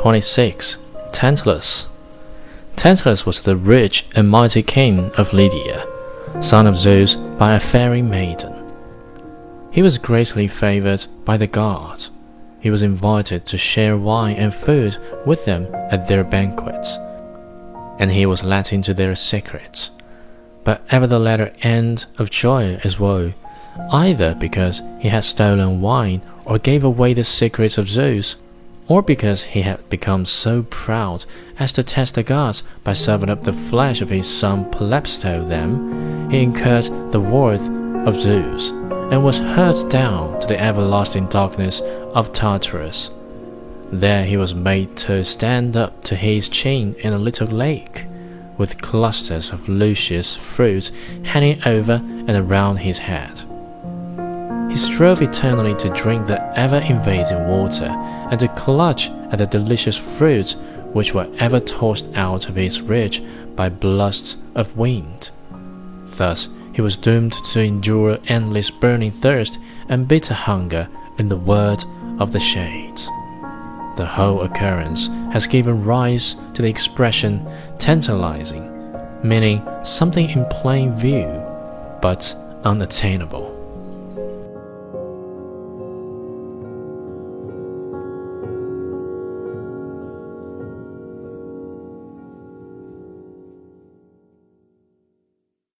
26. Tantalus. Tantalus was the rich and mighty king of Lydia, son of Zeus by a fairy maiden. He was greatly favored by the gods. He was invited to share wine and food with them at their banquets, and he was let into their secrets. But ever the latter end of joy is woe, either because he had stolen wine or gave away the secrets of Zeus, or because he had become so proud as to test the gods by serving up the flesh of his son Pelops to them, he incurred the wrath of Zeus, and was hurled down to the everlasting darkness of Tartarus. There he was made to stand up to his chin in a little lake, with clusters of luscious fruit hanging over and around his head. He strove eternally to drink the ever invading water and to clutch at the delicious fruits which were ever tossed out of his reach by blasts of wind. Thus, he was doomed to endure endless burning thirst and bitter hunger in the world of the shades. The whole occurrence has given rise to the expression tantalizing, meaning something in plain view, but unattainable.